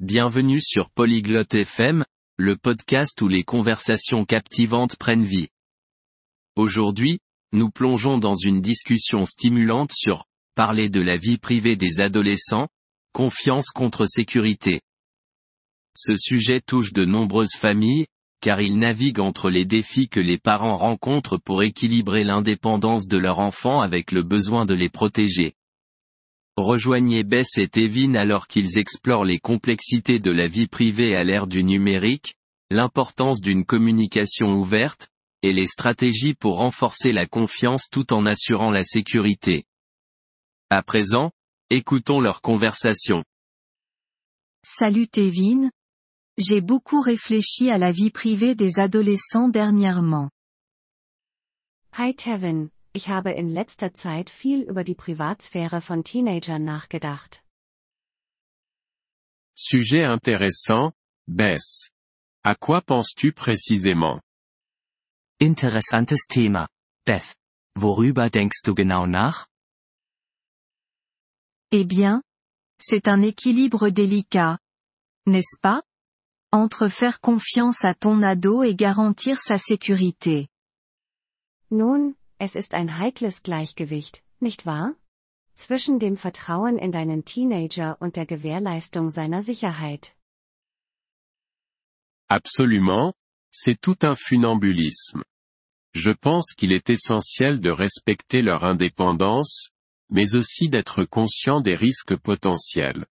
Bienvenue sur Polyglotte FM, le podcast où les conversations captivantes prennent vie. Aujourd'hui, nous plongeons dans une discussion stimulante sur parler de la vie privée des adolescents, confiance contre sécurité. Ce sujet touche de nombreuses familles, car il navigue entre les défis que les parents rencontrent pour équilibrer l'indépendance de leur enfant avec le besoin de les protéger. Rejoignez Bess et Tevin alors qu'ils explorent les complexités de la vie privée à l'ère du numérique, l'importance d'une communication ouverte, et les stratégies pour renforcer la confiance tout en assurant la sécurité. À présent, écoutons leur conversation. Salut Tevin. J'ai beaucoup réfléchi à la vie privée des adolescents dernièrement. Hi Tevin, ich habe in letzter Zeit viel über die Privatsphäre von Teenagern nachgedacht. Sujet intéressant, Bess. À quoi penses-tu précisément? Interessantes Thema. Beth. Worüber denkst du genau nach? Eh bien, c'est un équilibre délicat. N'est-ce pas? Entre faire confiance à ton ado et garantir sa sécurité. Nun, es ist ein heikles Gleichgewicht, nicht wahr? Zwischen dem Vertrauen in deinen Teenager und der Gewährleistung seiner Sicherheit. Absolument, c'est tout un funambulisme. Je pense qu'il est essentiel de respecter leur indépendance, mais aussi d'être conscient des risques potentiels.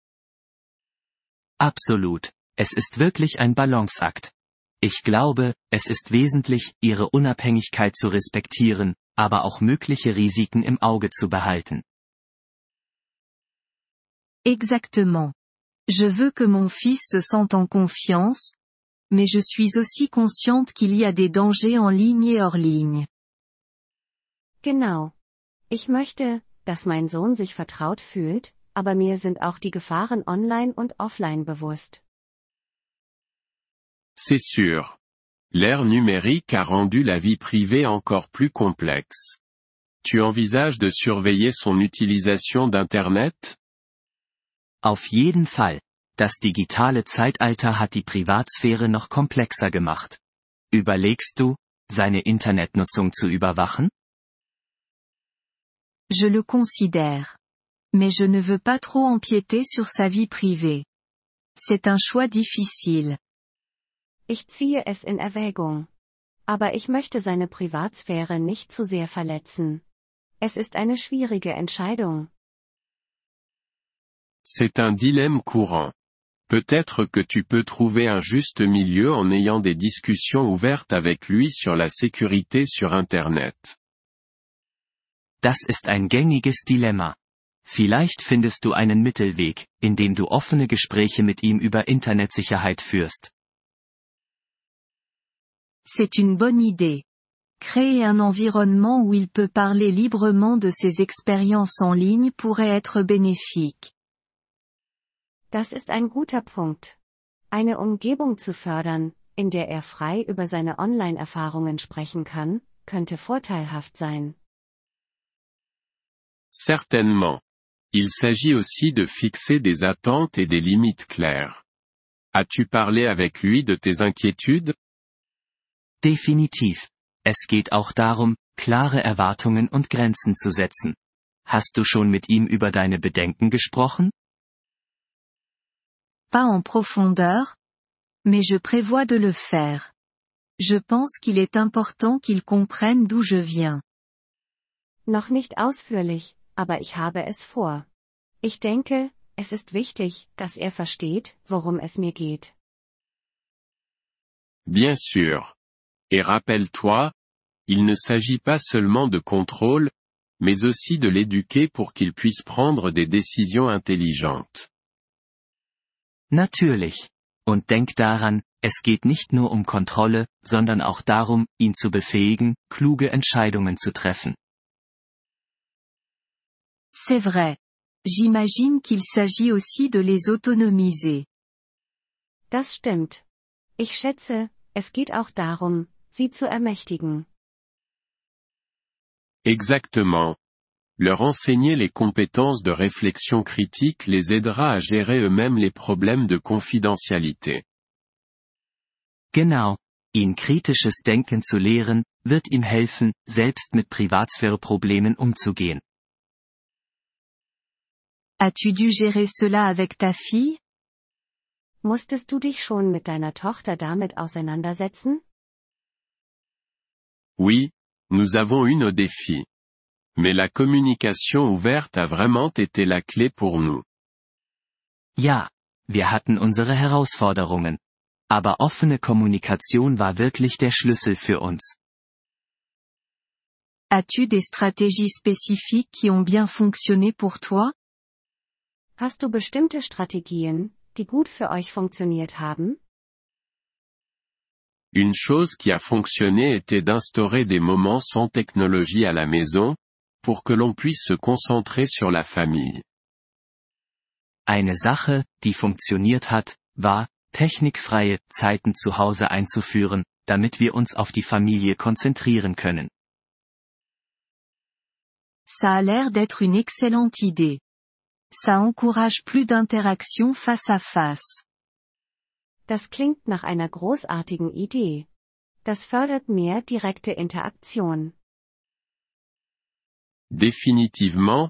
Absolut. Es ist wirklich ein Balanceakt. Ich glaube, es ist wesentlich, ihre Unabhängigkeit zu respektieren, aber auch mögliche Risiken im Auge zu behalten. Exactement. Je veux que mon fils se sente en confiance, mais je suis aussi consciente qu'il y a des dangers en ligne et hors ligne. Genau. Ich möchte, dass mein Sohn sich vertraut fühlt, aber mir sind auch die Gefahren online und offline bewusst. C'est sûr. L'ère numérique a rendu la vie privée encore plus complexe. Tu envisages de surveiller son utilisation d'Internet? Auf jeden Fall. Das digitale Zeitalter hat die Privatsphäre noch komplexer gemacht. Überlegst du, seine Internetnutzung zu überwachen? Je le considère. Mais je ne veux pas trop empiéter sur sa vie privée. C'est un choix difficile. Ich ziehe es in Erwägung. Aber ich möchte seine Privatsphäre nicht zu sehr verletzen. Es ist eine schwierige Entscheidung. C'est un dilemme courant. Peut-être que tu peux trouver un juste milieu en ayant des discussions ouvertes avec lui sur la sécurité sur Internet. Das ist ein gängiges Dilemma. Vielleicht findest du einen Mittelweg, indem du offene Gespräche mit ihm über Internetsicherheit führst. C'est une bonne idée. Créer un environnement où il peut parler librement de ses expériences en ligne pourrait être bénéfique. Das ist ein guter Punkt. Eine Umgebung zu fördern, in der er frei über seine Online-Erfahrungen sprechen kann, könnte vorteilhaft sein. Certainement. Il s'agit aussi de fixer des attentes et des limites claires. As-tu parlé avec lui de tes inquiétudes? Definitiv. Es geht auch darum, klare Erwartungen und Grenzen zu setzen. Hast du schon mit ihm über deine Bedenken gesprochen? Pas en profondeur, mais je prévois de le faire. Je pense qu'il est important qu'il comprenne d'où je viens. Noch nicht ausführlich, aber ich habe es vor. Ich denke, es ist wichtig, dass er versteht, worum es mir geht. Bien sûr. Et rappelle-toi, il ne s'agit pas seulement de contrôle, mais aussi de l'éduquer pour qu'il puisse prendre des décisions intelligentes. Natürlich. Und denk daran, es geht nicht nur um Kontrolle, sondern auch darum, ihn zu befähigen, kluge Entscheidungen zu treffen. C'est vrai. J'imagine qu'il s'agit aussi de les autonomiser. Das stimmt. Ich schätze, es geht auch darum, sie zu ermächtigen. Exactement. Leur enseigner les compétences de réflexion critique les aidera à gérer eux-mêmes les problèmes de confidentialité. Genau. Ihn kritisches Denken zu lehren, wird ihm helfen, selbst mit Privatsphäre-Problemen umzugehen. As-tu dû gérer cela avec ta fille Musstest du dich schon mit deiner Tochter damit auseinandersetzen? Oui, nous avons eu nos défis. Mais la communication ouverte a vraiment été la clé pour nous. Ja, wir hatten unsere Herausforderungen. Aber offene Kommunikation war wirklich der Schlüssel für uns. As-tu des stratégies spécifiques qui ont bien fonctionné pour toi Hast du bestimmte Strategien, die gut für euch funktioniert haben? Une chose qui a fonctionné était d'instaurer des moments sans technologie à la maison, pour que l'on puisse se concentrer sur la famille. Eine Sache, die funktioniert hat, war, technikfreie Zeiten zu Hause einzuführen, damit wir uns auf die Familie konzentrieren können. Ça a l'air d'être une excellente idée. Ça encourage plus d'interaction face à face. Das klingt nach einer großartigen Idee. Das fördert mehr direkte Interaktion. Définitivement,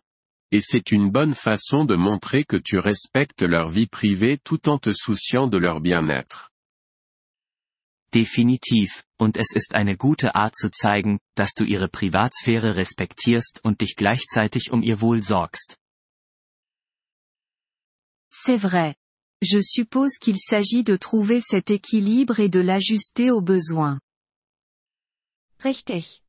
et c'est une bonne façon de montrer que tu respectes leur vie privée tout en te souciant de leur bien-être. Definitiv, und es ist eine gute Art zu zeigen, dass du ihre Privatsphäre respektierst und dich gleichzeitig um ihr Wohl sorgst. C'est vrai. Je suppose qu'il s'agit de trouver cet équilibre et de l'ajuster aux besoins. Richtig.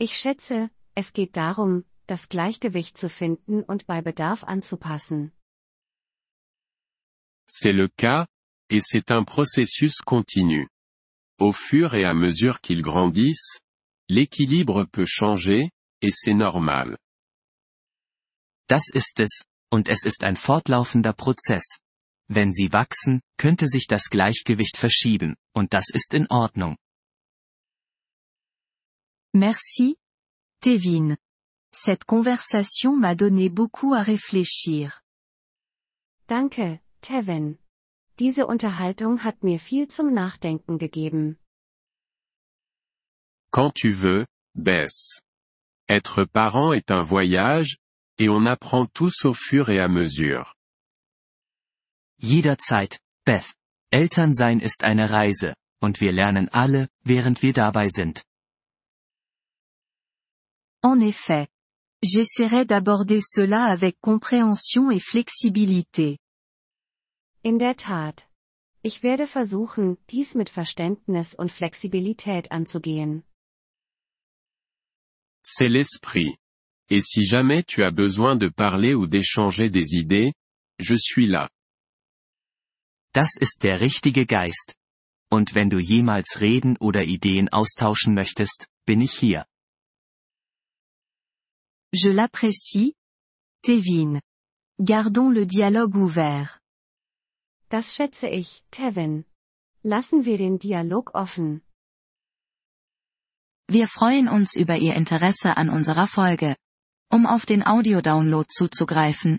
Ich schätze, es geht darum, das Gleichgewicht zu finden und bei Bedarf anzupassen. C'est le cas, et c'est un processus continu. Au fur et à mesure qu'ils grandissent, l'équilibre peut changer, et c'est normal. Das ist es, und es ist ein fortlaufender Prozess. Wenn sie wachsen, könnte sich das Gleichgewicht verschieben, und das ist in Ordnung. Merci. Tevin. Cette conversation m'a donné beaucoup à réfléchir. Danke, Tevin. Diese Unterhaltung hat mir viel zum Nachdenken gegeben. Quand tu veux, Bess. Être parent est un voyage, et on apprend tous au fur et à mesure. Jederzeit, Beth. Elternsein ist eine Reise, und wir lernen alle, während wir dabei sind. En effet. J'essaierai d'aborder cela avec compréhension et flexibilité. In der Tat. Ich werde versuchen, dies mit Verständnis und Flexibilität anzugehen. C'est l'esprit. Et si jamais tu as besoin de parler ou d'échanger des idées, je suis là. Das ist der richtige Geist. Und wenn du jemals reden oder Ideen austauschen möchtest, bin ich hier. Je l'apprécie. Tevin. Gardons le dialogue ouvert. Das schätze ich, Tevin. Lassen wir den Dialog offen. Wir freuen uns über Ihr Interesse an unserer Folge. Um auf den Audiodownload zuzugreifen,